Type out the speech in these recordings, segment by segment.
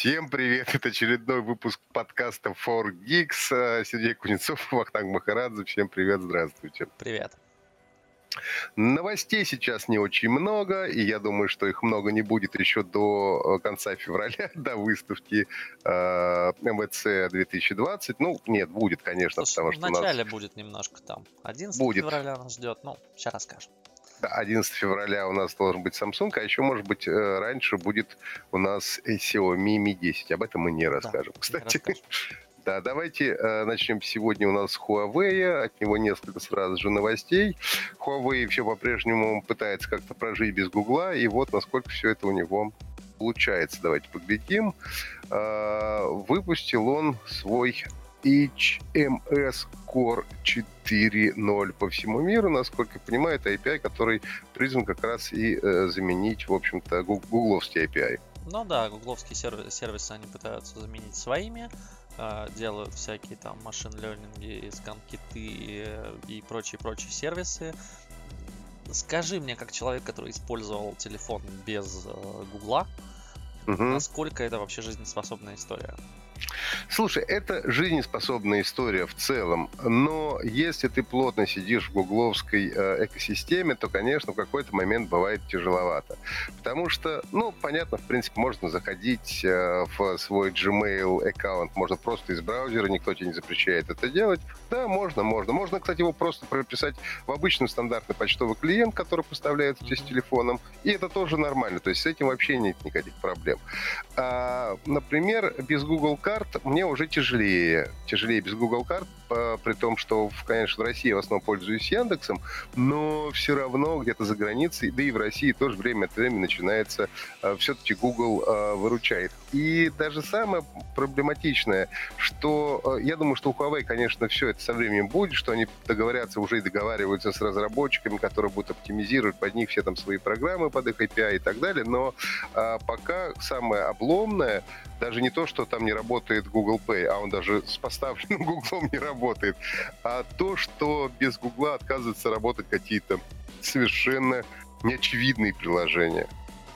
Всем привет! Это очередной выпуск подкаста 4Geeks. Сергей Кузнецов, Вахтанг Махарадзе. Всем привет, здравствуйте. Привет. Новостей сейчас не очень много, и я думаю, что их много не будет еще до э, конца февраля, до выставки э, МВЦ 2020. Ну, нет, будет, конечно, Слушай, потому что в начале нас... будет немножко там. 11 Будет. февраля нас ждет. Ну, сейчас расскажем. Да, 11 февраля у нас должен быть Samsung, а еще, может быть, э, раньше будет у нас Xiaomi Mi 10. Об этом мы не расскажем, не кстати. расскажем. Да, давайте э, начнем сегодня у нас с Huawei. От него несколько сразу же новостей. Huawei все по-прежнему пытается как-то прожить без Гугла, и вот насколько все это у него получается. Давайте поглядим. Э, выпустил он свой HMS Core 4.0 по всему миру, насколько я понимаю, это API, который призван как раз и э, заменить, в общем-то, гуг- гугловский API. Ну да, гугловские сервисы, сервисы они пытаются заменить своими. э, Делают всякие там машин ленинги, скан-киты э, и прочие-прочие сервисы. Скажи мне, как человек, который использовал телефон без э, Гугла, Мгм. насколько это вообще жизнеспособная история? Слушай, это жизнеспособная история в целом, но если ты плотно сидишь в гугловской э, экосистеме, то, конечно, в какой-то момент бывает тяжеловато. Потому что, ну, понятно, в принципе, можно заходить э, в свой Gmail аккаунт, можно просто из браузера, никто тебе не запрещает это делать. Да, можно, можно. Можно, кстати, его просто прописать в обычный стандартный почтовый клиент, который поставляется тебе с телефоном, и это тоже нормально. То есть с этим вообще нет никаких проблем. А, например, без Google карт мне уже тяжелее. Тяжелее без Google карт, при том, что, конечно, в России в основном пользуюсь Яндексом, но все равно где-то за границей, да и в России тоже время от времени начинается, все-таки Google а, выручает. И даже самое проблематичное, что э, я думаю, что у Huawei, конечно, все это со временем будет, что они договорятся, уже и договариваются с разработчиками, которые будут оптимизировать под них все там свои программы под их API и так далее, но пока самое обломное, даже не то, что там не работает Google Pay, а он даже с поставленным Google не работает, а то, что без Google отказываются работать какие-то совершенно неочевидные приложения.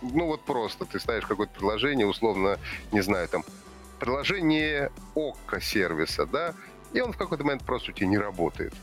Ну вот просто ты ставишь какое-то приложение, условно, не знаю, там, приложение ОККО сервиса, да, и он в какой-то момент просто у тебя не работает.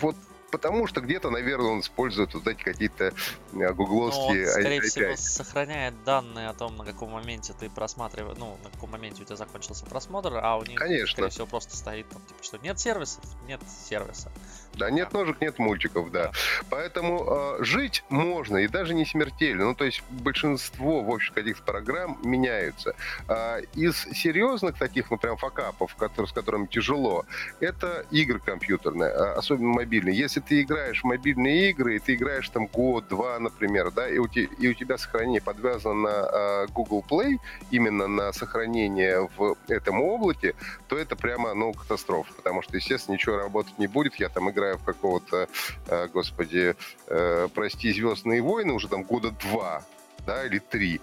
Вот потому что где-то, наверное, он использует вот эти какие-то э, Но он, гугловские скорее API. всего, сохраняет данные о том, на каком моменте ты просматриваешь, ну, на каком моменте у тебя закончился просмотр, а у них, Конечно. скорее всего, просто стоит там, типа, что нет сервисов, нет сервиса. Да, нет ножек, нет мультиков, да. Да. Поэтому э, жить можно, и даже не смертельно. Ну, то есть большинство, в общем, каких-то программ меняются. А, из серьезных таких, ну, прям факапов, которые, с которыми тяжело, это игры компьютерные, а, особенно мобильные. Если ты играешь в мобильные игры, и ты играешь там год-два, например, да, и у, те- и у тебя сохранение подвязано на а, Google Play, именно на сохранение в этом облаке, то это прямо, ну, катастрофа, потому что, естественно, ничего работать не будет. Я там играю в какого-то, э, господи, э, прости, «Звездные войны» уже там года два, да, или три.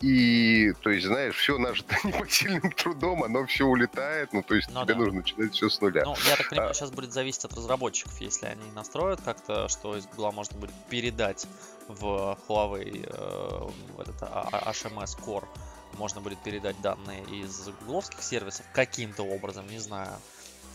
И, то есть, знаешь, все нажито непосильным трудом, оно все улетает, ну, то есть Ну тебе да. нужно начинать все с нуля. Ну, я так А. понимаю, сейчас будет зависеть от разработчиков, если они настроят как-то, что из Google можно будет передать в Huawei э, в этот а- а- HMS Core, можно будет передать данные из гугловских сервисов каким-то образом, не знаю.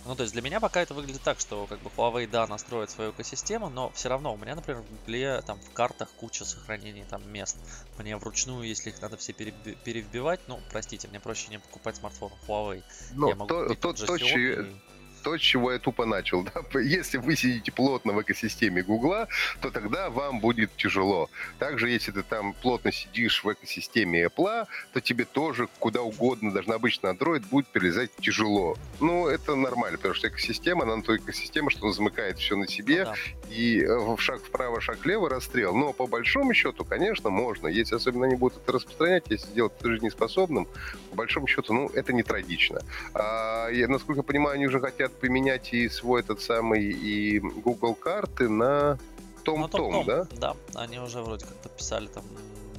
Ну, то есть для меня пока это выглядит так, что как бы Huawei, да, настроит свою экосистему, но все равно у меня, например, в Гугле там в картах куча сохранений там мест. Мне вручную, если их надо все переби- перевбивать, ну, простите, мне проще не покупать смартфон Huawei. Ну, Я могу то, купить то, тот же то, Xiaomi то, с чего я тупо начал. Да? Если вы сидите плотно в экосистеме Гугла, то тогда вам будет тяжело. Также, если ты там плотно сидишь в экосистеме Apple, то тебе тоже куда угодно, даже на обычный Android, будет перелезать тяжело. Ну, это нормально, потому что экосистема, она на той экосистема, что она замыкает все на себе, Ну да. и э, в шаг вправо, шаг влево расстрел. Но по большому счету, конечно, можно. Если особенно они будут это распространять, если сделать это жизнеспособным, по большому счету, ну, это не трагично. А, я, насколько я понимаю, они уже хотят поменять и свой этот самый, и Google карты на Ну, Том-Том, да? Да, они уже вроде как подписали там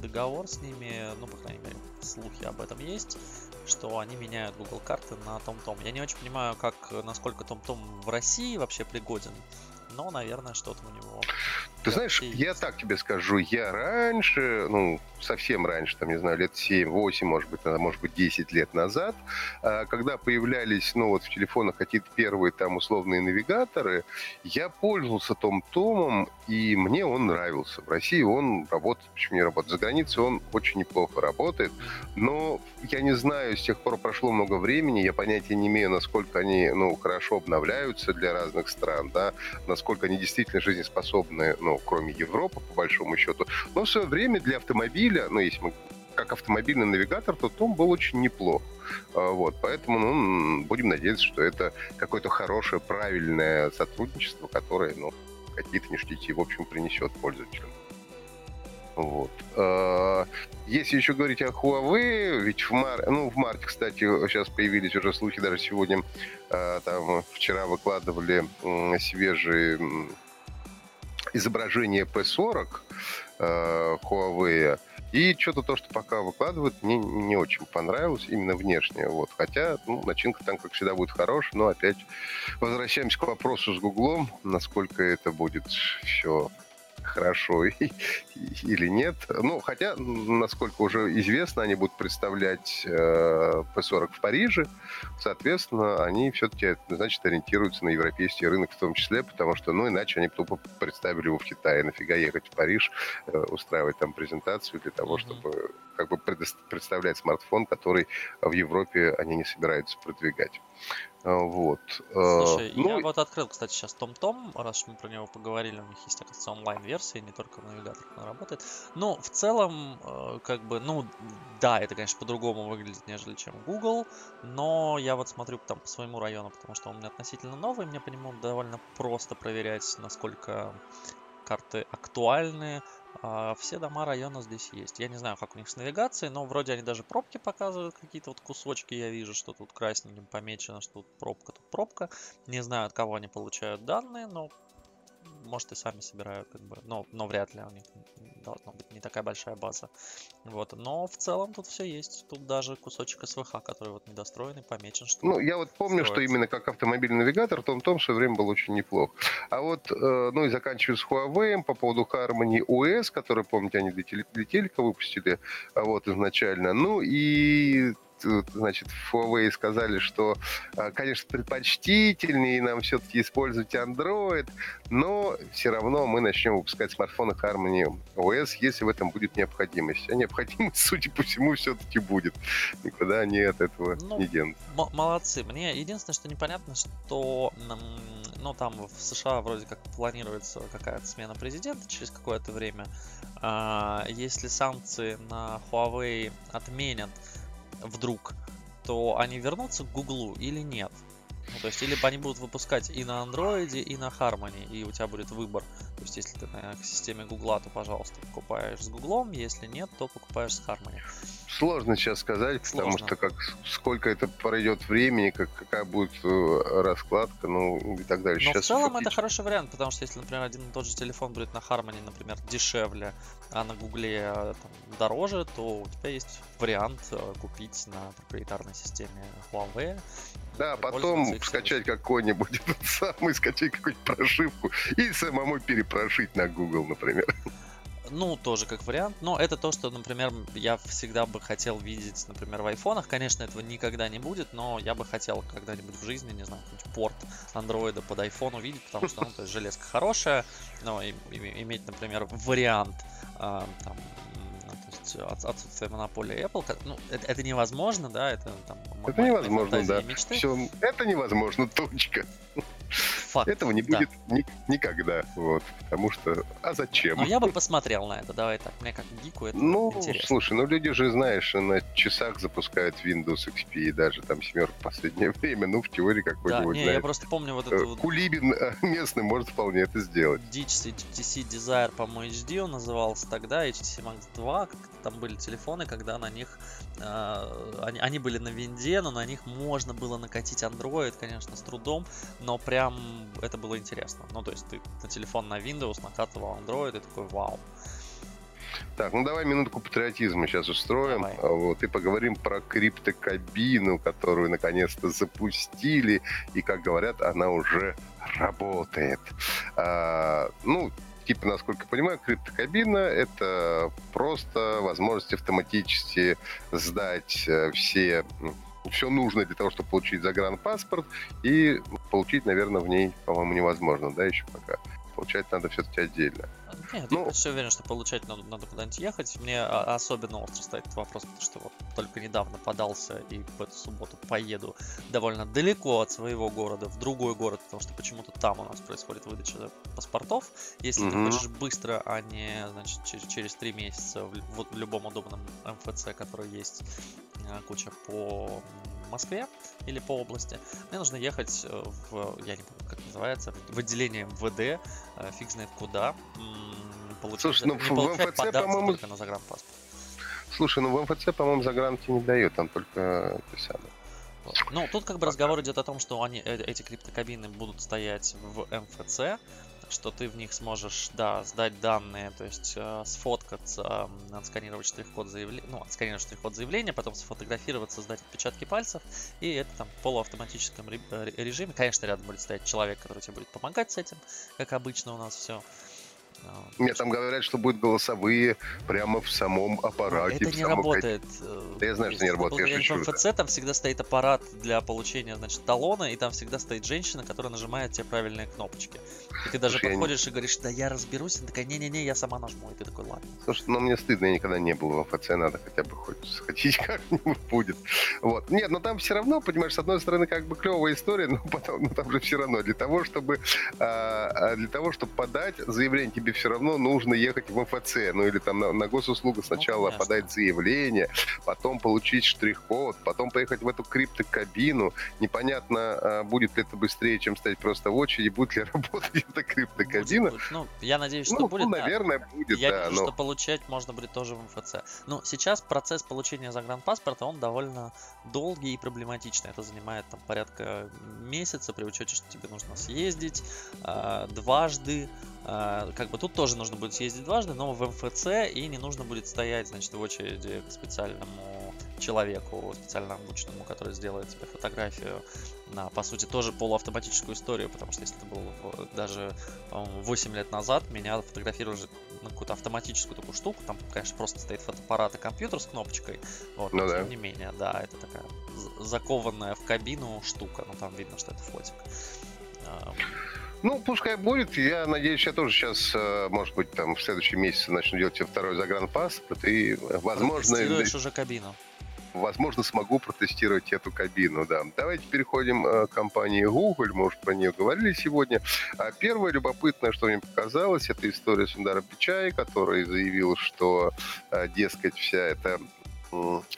договор с ними, ну, по крайней мере, слухи об этом есть, что они меняют Google карты на Том-Том. Я не очень понимаю, как, насколько Том-Том в России вообще пригоден, но, наверное, что-то у него Ты знаешь, я так тебе скажу, я раньше, ну, совсем раньше, там, не знаю, лет 7, 8, может быть, может быть, 10 лет назад, а, когда появлялись, ну, вот в телефонах какие-то первые там условные навигаторы, я пользовался Том Томом, и мне он нравился. В России он работает, почему не работает? За границей он очень неплохо работает, но я не знаю, с тех пор прошло много времени, я понятия не имею, насколько они, ну, хорошо обновляются для разных стран, да, насколько они действительно жизнеспособны, ну, кроме Европы, по большому счету. Но в свое время для автомобиля автомобиля, ну, если мы как автомобильный навигатор, то Том был очень неплох. А, вот, поэтому ну, будем надеяться, что это какое-то хорошее, правильное сотрудничество, которое ну, какие-то ништяки, в общем, принесет пользователям. Вот. А, если еще говорить о Huawei, ведь в, мар... ну, в марте, кстати, сейчас появились уже слухи, даже сегодня, а, там, вчера выкладывали свежие изображение P40 Huawei, и что-то то, что пока выкладывают, мне не очень понравилось, именно внешне. Вот. Хотя, ну, начинка там, как всегда, будет хорошая, но опять возвращаемся к вопросу с Гуглом, насколько это будет все хорошо или нет. Ну, хотя, насколько уже известно, они будут представлять э, P40 в Париже. Соответственно, они все-таки, значит, ориентируются на европейский рынок в том числе, потому что, ну, иначе они тупо представили его в Китае. Нафига ехать в Париж, э, устраивать там презентацию для того, чтобы как бы представлять смартфон, который в Европе они не собираются продвигать. А, вот. А, Слушай, ну, я вот открыл, кстати, сейчас Том-Том, раз мы про него поговорили, у них есть, оказывается, онлайн-версия, не только в навигаторах она работает. Но в целом, э, как бы, ну, да, это, конечно, по-другому выглядит, нежели чем Google, но я вот смотрю там по своему району, потому что он у меня относительно новый, мне по нему довольно просто проверять, насколько карты актуальны, все дома района здесь есть. Я не знаю, как у них с навигацией, но вроде они даже пробки показывают, какие-то вот кусочки я вижу, что тут красненьким помечено, что тут пробка, тут пробка. Не знаю, от кого они получают данные, но может и сами собирают, как бы, но, но вряд ли у них должна быть не такая большая база. Вот, но в целом тут все есть. Тут даже кусочек СВХ, который вот недостроенный, помечен, что... Ну, я вот помню, строится. что именно как автомобильный навигатор, том том все время был очень неплох. А вот, э, ну и заканчивая с Huawei, по поводу Harmony OS, который, помните, они для, теле, для телека выпустили, а вот изначально. Ну и значит, Huawei сказали, что, а, конечно, предпочтительнее нам все-таки использовать Android, но все равно мы начнем выпускать смартфоны Harmony OS, если в этом будет необходимость. А необходимость, судя по всему, все-таки будет. Никуда они от этого ну, не денутся. Молодцы. Мне единственное, что непонятно, что ну, там в США вроде как планируется какая-то смена президента через какое-то время. А, если санкции на Huawei отменят, вдруг, то они вернутся к Гуглу или нет? Ну, то есть, или они будут выпускать и на андроиде, и на Harmony, и у тебя будет выбор. То есть, если ты на системе Гугла, то, пожалуйста, покупаешь с Гуглом, если нет, то покупаешь с Harmony. Сложно сейчас сказать, Сложно. потому что как, сколько это пройдет времени, как, какая будет э, раскладка, ну и так далее. Но сейчас в целом фактически... это хороший вариант, потому что если, например, один и тот же телефон будет на Harmony, например, дешевле, а на Гугле э, там, дороже, то у тебя есть вариант э, купить на проприетарной системе Huawei да, потом скачать какой-нибудь самый, скачать какую-нибудь прошивку и самому перепрошить на Google, например. Ну, тоже как вариант. Но это то, что, например, я всегда бы хотел видеть, например, в айфонах. Конечно, этого никогда не будет, но я бы хотел когда-нибудь в жизни, не знаю, какой-нибудь порт андроида под iPhone увидеть, потому что, ну, то есть железка хорошая, но и, и, иметь, например, вариант э, там, от, отсутствие монополии Apple. Ну, это, это невозможно, да, это там... Это невозможно, да. Все, это невозможно, точка. Факт, Этого не будет да. ни, никогда, вот, потому что, а зачем? Ну, я бы посмотрел на это, давай так, мне как гику это Ну, интересно. слушай, ну люди же, знаешь, на часах запускают Windows XP, и даже там семерку в последнее время, ну, в теории какой-нибудь, Да, не, я просто помню вот. Э, Кулибин э, местный может вполне это сделать. HTC Desire, по-моему, HD он назывался тогда, HTC Max 2, как там были телефоны, когда на них... Э, они, они были на винде, но на них можно было накатить Android, конечно, с трудом, но прям это было интересно. Ну, то есть ты на телефон на Windows накатывал Android и такой вау. Так, ну давай минутку патриотизма сейчас устроим. Давай. А, вот, и поговорим про криптокабину, которую наконец-то запустили. И, как говорят, она уже работает. А, ну, типа, насколько я понимаю, криптокабина — это просто возможность автоматически сдать э, все все нужное для того, чтобы получить загранпаспорт, и получить, наверное, в ней, по-моему, невозможно, да, еще пока. Получать надо все-таки отдельно. Нет, ну, я все уверен, что получать надо, надо куда-нибудь ехать. Мне особенно остро стоит этот вопрос, потому что вот только недавно подался и в эту субботу поеду довольно далеко от своего города в другой город, потому что почему-то там у нас происходит выдача паспортов. Если mm-hmm. ты хочешь быстро, а не значит, через, через 3 месяца в, в, в любом удобном МФЦ, который есть э, куча по Москве или по области, мне нужно ехать э, в, я не помню, как называется, в отделение МВД, э, фиг знает куда, получить, Слушай, ну в, в МФЦ, по-моему... на загранпаспорт. Слушай, ну в МФЦ, по-моему, загранки не дают, там только самые. Ну, тут как бы разговор идет о том, что они, э, эти криптокабины будут стоять в МФЦ, что ты в них сможешь, да, сдать данные, то есть э, сфоткаться, отсканировать штрих-код заявления, ну, отсканировать штрих-код заявления, потом сфотографироваться, сдать отпечатки пальцев, и это там в полуавтоматическом режиме. Конечно, рядом будет стоять человек, который тебе будет помогать с этим, как обычно у нас все. Мне там говорят, что будут голосовые прямо в самом аппарате. Это не работает. Да я знаю, что не работает. Я в МФЦ там всегда стоит аппарат для получения, значит, талона, и там всегда стоит женщина, которая нажимает те правильные кнопочки. И ты даже Слушай, подходишь не... и говоришь, да я разберусь, и такая, не-не-не, я сама нажму, и ты такой, ладно. Слушай, ну мне стыдно, я никогда не был в МФЦ, надо хотя бы хоть сходить как-нибудь будет. Вот. Нет, но там все равно, понимаешь, с одной стороны, как бы клевая история, но потом, ну там же все равно для того, чтобы а для того, чтобы подать заявление тебе все равно нужно ехать в МФЦ, ну или там на, на госуслугу сначала ну, подать заявление, потом получить штрих-код, потом поехать в эту криптокабину. Непонятно, а, будет ли это быстрее, чем стать просто в очереди, будет ли работать эта криптокабина. Будет, Ну, я надеюсь, что ну, будет. Ну, наверное, да. будет, я да. вижу, но... что получать можно будет тоже в МФЦ. Ну, сейчас процесс получения загранпаспорта, он довольно долгий и проблематичный. Это занимает там порядка месяца при учете, что тебе нужно съездить э, дважды, как бы тут тоже нужно будет съездить дважды, но в МФЦ и не нужно будет стоять, значит, в очереди к специальному человеку, специально обученному, который сделает тебе фотографию на, по сути, тоже полуавтоматическую историю, потому что если это было даже 8 лет назад, меня фотографировали на какую-то автоматическую такую штуку, там, конечно, просто стоит фотоаппарат и компьютер с кнопочкой, вот, ну, но да. тем не менее, да, это такая закованная в кабину штука, но там видно, что это фотик. Ну, пускай будет. Я надеюсь, я тоже сейчас, э, может быть, там в следующем месяце начну делать себе второй загранпаспорт. И, возможно... Тестируешь уже кабину. Возможно, смогу протестировать эту кабину, да. Давайте переходим э, к компании Google. Мы уже про нее говорили сегодня. А первое любопытное, что мне показалось, это история Сундара Пичай, который заявил, что, э, дескать, вся эта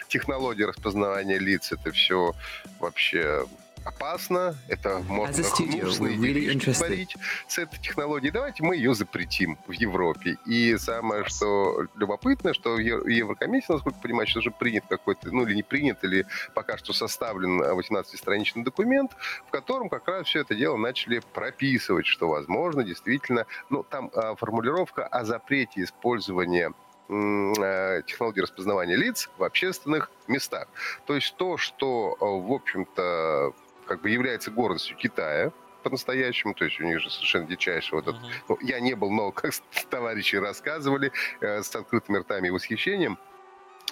технология распознавания лиц, это все вообще опасно, это можно гнусные really творить с этой технологией. Давайте мы ее запретим в Европе. И самое, что любопытно, что в Еврокомиссии, насколько я понимаю, сейчас уже принят какой-то, ну или не принят, или пока что составлен 18-страничный документ, в котором как раз все это дело начали прописывать, что возможно действительно, ну там а, формулировка о запрете использования э, технологии распознавания лиц в общественных местах. То есть то, что, в общем-то, как бы является гордостью Китая, по-настоящему, то есть у них же совершенно дичайший вот этот... Uh-huh. Ну, я не был, но как товарищи рассказывали э, с открытыми ртами и восхищением,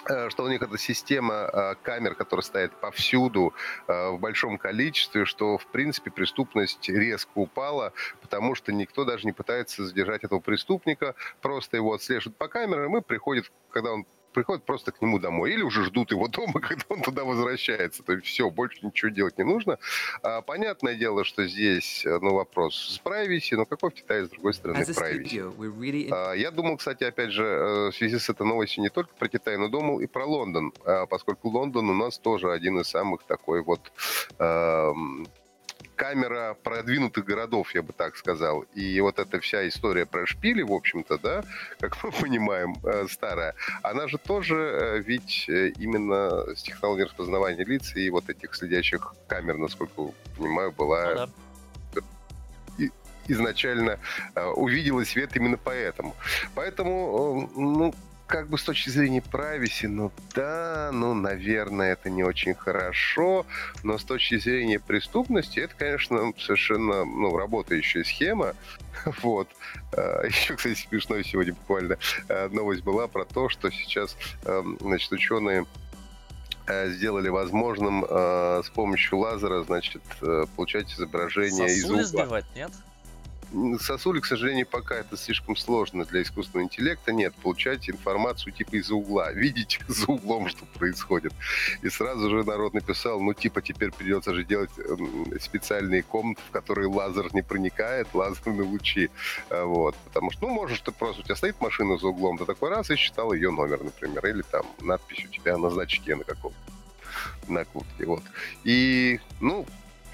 э, что у них эта система э, камер, которая стоит повсюду э, в большом количестве, что, в принципе, преступность резко упала, потому что никто даже не пытается задержать этого преступника, просто его отслеживают по камерам и приходит, когда он приходят просто к нему домой. Или уже ждут его дома, когда он туда возвращается. То есть все, больше ничего делать не нужно. А, понятное дело, что здесь э, ну, вопрос с privacy, но какой в Китае, с другой стороны, privacy? Really... А, я думал, кстати, опять же, э, в связи с этой новостью не только про Китай, но думал и про Лондон, а, поскольку Лондон у нас тоже один из самых такой вот камера продвинутых городов, я бы так сказал. И вот эта вся история про шпили, в общем-то, да, как мы понимаем, э, старая, она же тоже э, ведь э, именно с технологией распознавания лиц и вот этих следящих камер, насколько понимаю, была ну, да. изначально увидела свет именно поэтому. Поэтому, ну, как бы с точки зрения privacy, ну да, ну, наверное, это не очень хорошо, но с точки зрения преступности, это, конечно, совершенно, ну, работающая схема, вот. А, Еще, кстати, смешно сегодня буквально э, новость была про то, что сейчас, эм, значит, ученые э, сделали возможным э, с помощью лазера, значит, получать изображение из угла. сбивать, нет? Сосули, к сожалению, пока это слишком сложно для искусственного интеллекта. Нет, получать информацию типа из-за угла, видеть за углом, что происходит. И сразу же народ написал, ну типа теперь придется же делать эм, специальные комнаты, в которые лазер не проникает, лазерные лучи. А, вот. Потому что, ну, можешь ты просто, у тебя стоит машина за углом, ты такой раз и считал ее номер, например, или там надпись у тебя на значке на каком на куртке, вот. И, ну,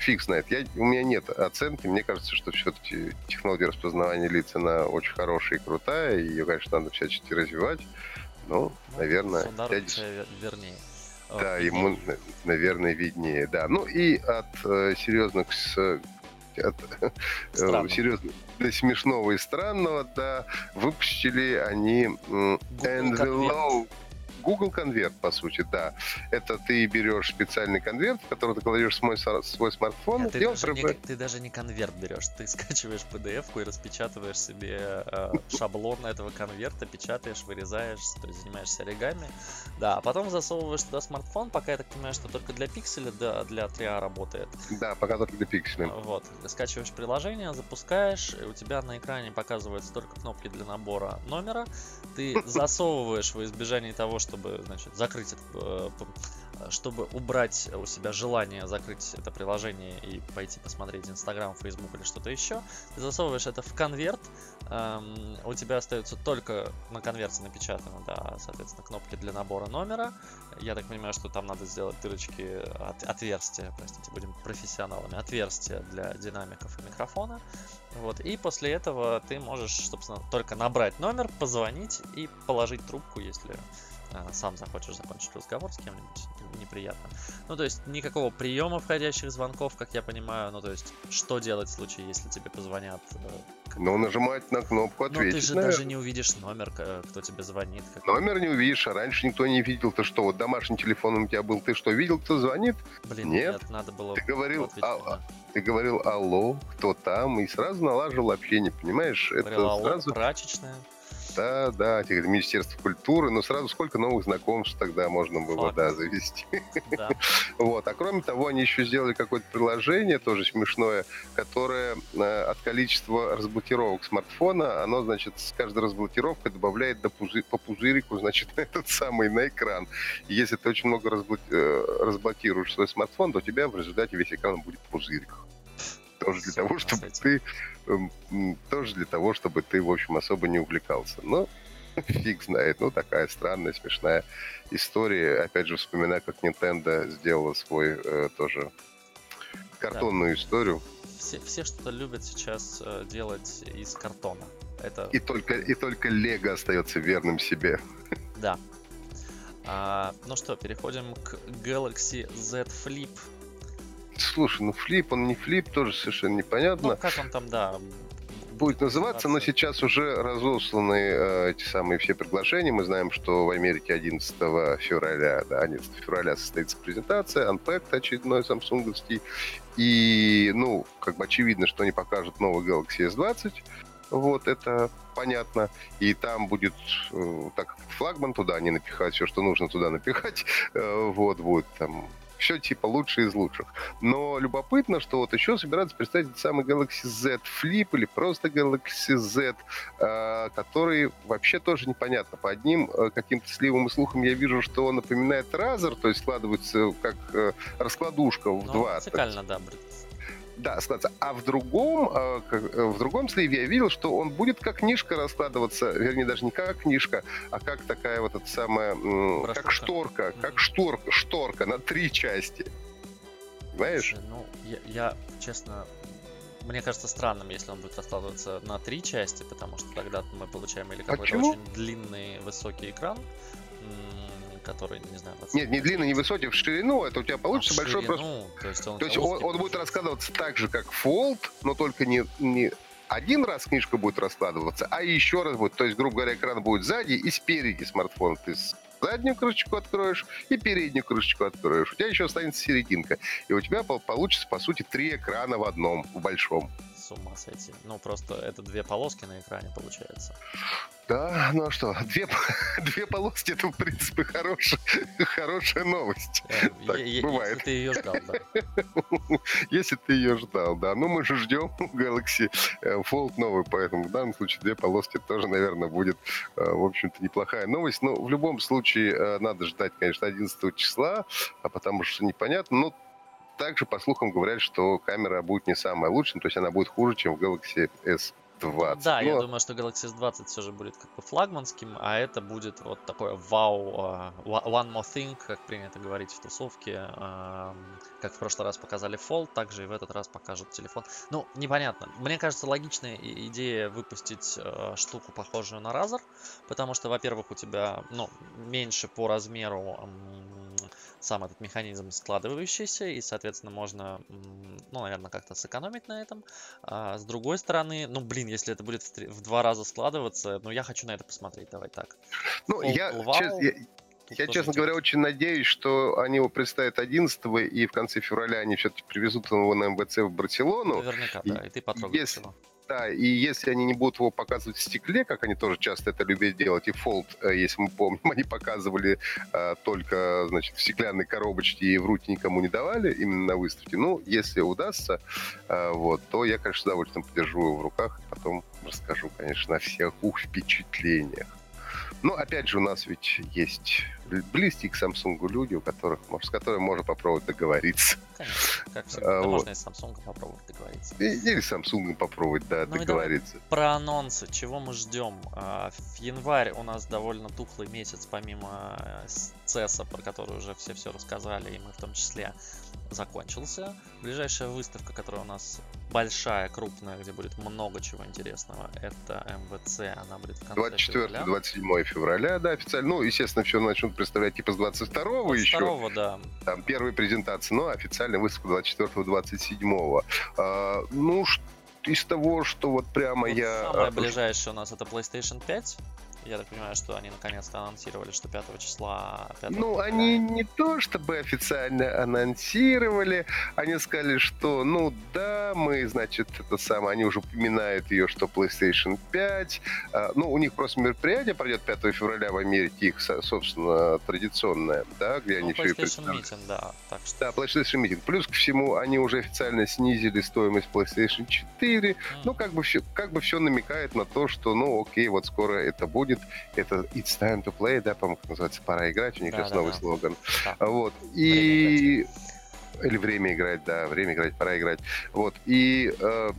фиг знает. Я, у меня нет оценки. Мне кажется, что все-таки технология распознавания лиц, она очень хорошая и крутая. И ее, конечно, надо всячески развивать. Ну, ну наверное... Дядя... вернее. Да, виднее. ему, наверное, виднее, да. Ну и от э, серьезных с от э, серьезно до смешного и странного, да, выпустили они Envelope Google конверт, по сути, да. Это ты берешь специальный конверт, в который ты кладешь свой, свой смартфон. Нет, ты, даже не, ты даже не конверт берешь, ты скачиваешь PDF-ку и распечатываешь себе э, шаблон этого конверта, печатаешь, вырезаешь, то есть занимаешься оригами. Да, а потом засовываешь туда смартфон, пока я так понимаю, что только для пикселя, да, для 3А работает. Да, пока только для пикселя. Вот, скачиваешь приложение, запускаешь, и у тебя на экране показываются только кнопки для набора номера. Ты засовываешь во избежание того, что чтобы, значит, закрыть это, э, чтобы убрать у себя желание закрыть это приложение и пойти посмотреть Инстаграм, Фейсбук или что-то еще, ты засовываешь это в конверт, эм, у тебя остается только на конверте напечатано, да, соответственно, кнопки для набора номера. Я так понимаю, что там надо сделать дырочки, от, отверстия, простите, будем профессионалами, отверстия для динамиков и микрофона. Вот, и после этого ты можешь, собственно, только набрать номер, позвонить и положить трубку, если сам захочешь закончить разговор с кем-нибудь неприятно. Ну, то есть никакого приема входящих звонков, как я понимаю. Ну, то есть что делать в случае, если тебе позвонят? Э, ну, нажимать на кнопку ответить. Но ты же наверное. даже не увидишь номер, кто тебе звонит. Как... Номер не увидишь, а раньше никто не видел. Ты что, вот домашний телефон у тебя был, ты что, видел, кто звонит? Блин, нет, нет надо было... Ты говорил, а, ты говорил, алло, кто там, и сразу налаживал общение, понимаешь? Говорил, Это алло, сразу... прачечная. Да, да, Министерство культуры, но сразу сколько новых знакомств тогда можно было, Факт. да, завести. Да. вот, а кроме того, они еще сделали какое-то приложение, тоже смешное, которое э, от количества разблокировок смартфона, оно, значит, с каждой разблокировкой добавляет до пузы, по пузырику, значит, этот самый на экран. И если ты очень много э, разблокируешь свой смартфон, то у тебя в результате весь экран будет в пузыриках тоже для того, чтобы ты эм, тоже для того, чтобы ты, в общем, особо не увлекался. Но фиг знает. Ну, такая странная, смешная история. Опять же, вспоминаю, как Nintendo сделала свой э, тоже картонную да. историю. Все, все что-то любят сейчас э, делать из картона. Это... И только, и только Лего остается верным себе. Да. А, ну что, переходим к Galaxy Z Flip Слушай, ну флип, он не флип, тоже совершенно непонятно. Ну, как он там, да, будет называться, но сейчас уже разосланы э, эти самые все приглашения. Мы знаем, что в Америке 11 февраля, да, 11 февраля состоится презентация, Unpacked очередной самсунговский. И, ну, как бы очевидно, что они покажут новый Galaxy S20. Вот, это понятно. И там будет, э, так как флагман туда не напихать, все, что нужно туда напихать. Э, вот, будет там все типа лучшее из лучших. Но любопытно, что вот еще собираются представить самый Galaxy Z Flip или просто Galaxy Z, э, который вообще тоже непонятно. По одним э, каким-то сливым и слухам я вижу, что он напоминает Razer, то есть складывается как э, раскладушка в ну, два. да, да, складываться. А в другом, э, э, в другом сливе я видел, что он будет как книжка раскладываться, вернее, даже не как книжка, а как такая вот эта самая, Брошюрка. как шторка, как шторка, шторка на три части. Знаешь? Слушай, ну, я, я, честно, мне кажется странным, если он будет раскладываться на три части, потому что тогда мы получаем или какой-то очень длинный высокий экран, который, не знаю... Нет, не длинный, не высокий, в ширину, это у тебя получится а большой ширину, просто... То есть он, то есть он, он будет раскладываться так же, как Fold, но только не, не один раз книжка будет раскладываться, а еще раз будет. То есть, грубо говоря, экран будет сзади и спереди смартфона. Ты заднюю крышечку откроешь и переднюю крышечку откроешь. У тебя еще останется серединка. И у тебя получится, по сути, три экрана в одном, в большом. С ума сойти. Ну, просто это две полоски на экране получается. Да, ну а что, две, две полоски это, в принципе, хорошая, хорошая новость. Э, так я, бывает. Если ты ее ждал, да. Если ты ее ждал, да. Ну, мы же ждем Galaxy э, Fold новый, поэтому в данном случае две полоски тоже, наверное, будет, э, в общем-то, неплохая новость. Но в любом случае надо ждать, конечно, 11 числа, а потому что непонятно. Но также, по слухам, говорят, что камера будет не самая лучшая, то есть она будет хуже, чем в Galaxy S 20. Да, Но... я думаю, что Galaxy S20 все же будет как бы флагманским, а это будет вот такое вау, uh, one more thing, как принято говорить в тусовке. Uh, как в прошлый раз показали Fold, также и в этот раз покажут телефон. Ну, непонятно. Мне кажется, логичная идея выпустить uh, штуку, похожую на Razer, потому что, во-первых, у тебя, ну, меньше по размеру um, сам этот механизм складывающийся, и, соответственно, можно, ну, наверное, как-то сэкономить на этом. А с другой стороны, ну, блин, если это будет в, в два раза складываться, ну, я хочу на это посмотреть, давай так. Ну, Full я, честно, я, я, честно говоря, очень надеюсь, что они его представят 11 и в конце февраля они все-таки привезут его на МВЦ в Барселону. Наверняка, да, и ты потрогаешь если, его. Да, и если они не будут его показывать в стекле, как они тоже часто это любят делать, и Fold, э, если мы помним, они показывали а, только, значит, в стеклянной коробочке и в руки никому не давали, именно на выставке. Ну, если удастся, а, вот, то я, конечно, с удовольствием подержу его в руках, и потом расскажу, конечно, о всех ух впечатлениях. Но ну, опять же, у нас ведь есть близкие к Samsung люди, у которых, с которыми можно попробовать договориться. Конечно, как всегда, а, можно и с Samsung попробовать договориться. Или с Samsung попробовать, да, ну договориться. Про анонсы, чего мы ждем? А, в январь у нас довольно тухлый месяц, помимо CES, э, про который уже все все рассказали, и мы в том числе закончился. Ближайшая выставка, которая у нас большая, крупная, где будет много чего интересного, это МВЦ. Она будет в конце 24-27 февраля, да, официально. Ну, естественно, все начнут представлять типа с 22-го 22 еще. да. Там первые презентации, но официальная выставка 24-27. А, ну, из того, что вот прямо вот я... Самое ближайшее у нас это PlayStation 5. Я так понимаю, что они наконец-то анонсировали, что 5 числа... 5 ну, они не то чтобы официально анонсировали, они сказали, что, ну да, мы, значит, это самое, они уже упоминают ее, что PlayStation 5. А, ну, у них просто мероприятие пройдет 5 февраля в Америке, их, собственно, традиционное, да, где ну, они и Meeting, да. Так что... Да, PlayStation Meeting. Плюс ко всему, они уже официально снизили стоимость PlayStation 4. Mm. Ну, как бы, все, как бы все намекает на то, что, ну, окей, вот скоро это будет будет. Это It's time to play, да, по-моему, как называется, пора играть, у них да, есть да, новый да. слоган. Да. Вот. И... Или время играть, да, время играть, пора играть. Вот. И, э,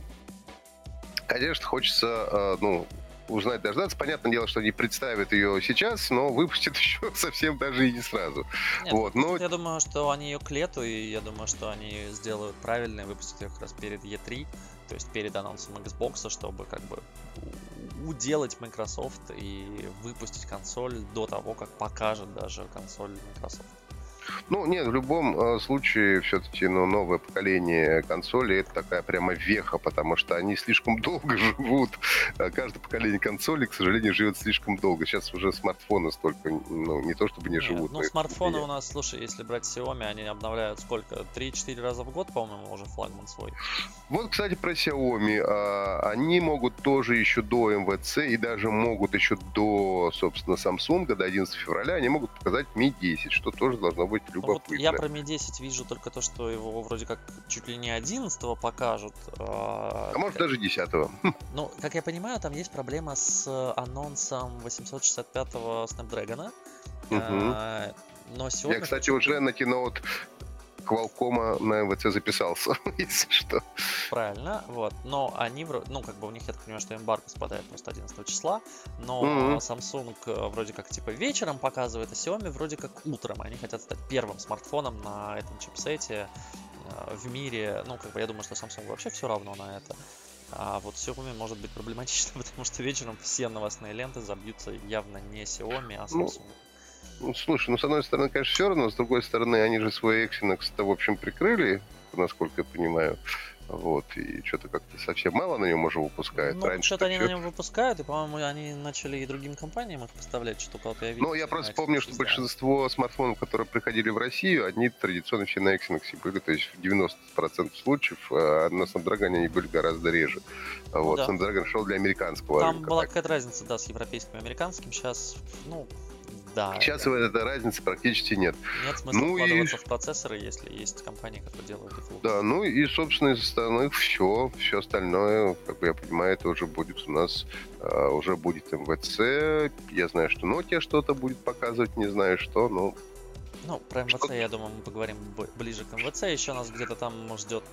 конечно, хочется, э, ну, узнать, дождаться. Понятное дело, что они представят ее сейчас, но выпустят еще совсем даже и не сразу. Нет, вот, но... Я думаю, что они ее к лету, и я думаю, что они сделают правильно и выпустят ее как раз перед E3, то есть перед анонсом Xbox, чтобы как бы уделать Microsoft и выпустить консоль до того, как покажет даже консоль Microsoft. Ну, нет, в любом э, случае, все-таки ну, новое поколение консолей это такая прямо веха, потому что они слишком долго живут. Э, каждое поколение консолей, к сожалению, живет слишком долго. Сейчас уже смартфоны столько, ну, не то чтобы не нет, живут. Ну, смартфоны у нас, слушай, если брать Xiaomi, они обновляют сколько? 3-4 раза в год, по-моему, уже флагман свой. Вот, кстати, про Xiaomi. А, они могут тоже еще до МВЦ и даже могут еще до, собственно, Samsung, до 11 февраля, они могут показать Mi 10, что тоже должно быть быть любопытно. Вот я про Mi 10 вижу только то, что его вроде как чуть ли не 11 покажут. А, а может даже 10 -го. Ну, как я понимаю, там есть проблема с анонсом 865-го Snapdragon. Угу. Но сегодня... Я, кстати, уже на Keynote Qualcomm на МВЦ записался, если что. Правильно, вот. Но они, ну, как бы у них, я так понимаю, что эмбарго спадает просто 11 числа, но mm-hmm. Samsung э, вроде как типа вечером показывает, а Xiaomi вроде как утром. Они хотят стать первым смартфоном на этом чипсете э, в мире. Ну, как бы я думаю, что Samsung вообще все равно на это. А вот Xiaomi может быть проблематично, потому что вечером все новостные ленты забьются явно не Xiaomi, а ну, Samsung. Ну, ну, слушай, ну, с одной стороны, конечно, все равно, с другой стороны, они же свой Exynos-то, в общем, прикрыли, насколько я понимаю. Вот, и что-то как-то совсем мало на нем уже выпускают. Ну, что-то они на нем выпускают, и, по-моему, они начали и другим компаниям их поставлять, что вот я видел. Ну, я просто помню, что большинство смартфонов, которые приходили в Россию, они традиционно все на Exynos были, то есть в 90% случаев а на Snapdragon они были гораздо реже. Ну, вот, да. Snapdragon шел для американского Там рынка, была какая-то разница, да, с европейским и американским. Сейчас, ну, да. Сейчас да. этой разницы практически нет. Нет смысла ну вкладываться и... в процессоры, если есть компании, которые делают их лучше. Да, ну и, собственно, из остальных все, все остальное, как я понимаю, это уже будет у нас, uh, уже будет МВЦ. Я знаю, что Nokia что-то будет показывать, не знаю что, но ну, про МВЦ, что? я думаю, мы поговорим ближе к МВЦ. Еще нас где-то там ждет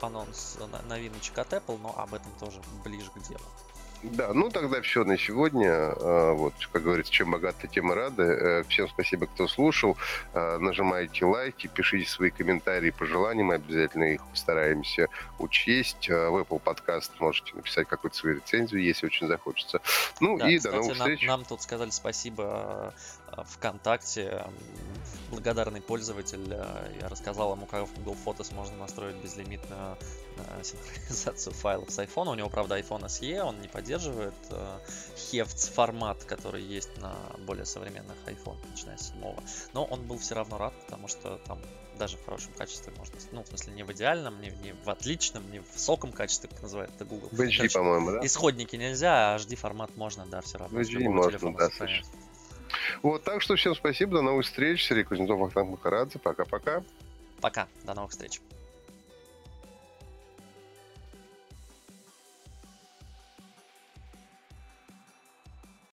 анонс новиночек от Apple, но об этом тоже ближе к делу. Да, ну тогда все на сегодня. А, вот, как говорится, чем богаты, тем и рады. Э, всем спасибо, кто слушал. А, нажимайте лайки, пишите свои комментарии, пожелания. Мы обязательно их постараемся учесть. А, в Apple Podcast можете написать какую-то свою рецензию, если очень захочется. Ну да, и кстати, до новых встреч. Нам, нам тут сказали спасибо ВКонтакте. Благодарный пользователь. Я рассказал ему, как в Google Photos можно настроить безлимитную синхронизацию файлов с iPhone. У него, правда, iPhone SE, он не поддерживает Hefts формат, который есть на более современных iPhone, начиная с 7. Но он был все равно рад, потому что там даже в хорошем качестве можно, ну, в смысле, не в идеальном, не, не в отличном, не в высоком качестве, как называет это Google. В HD, по-моему, да? Исходники нельзя, а HD формат можно, да, все равно. В HD можно, да, вот, так что всем спасибо, до новых встреч. Сергей Кузнецов, Ахтанг Махарадзе. Пока-пока. Пока, до новых встреч.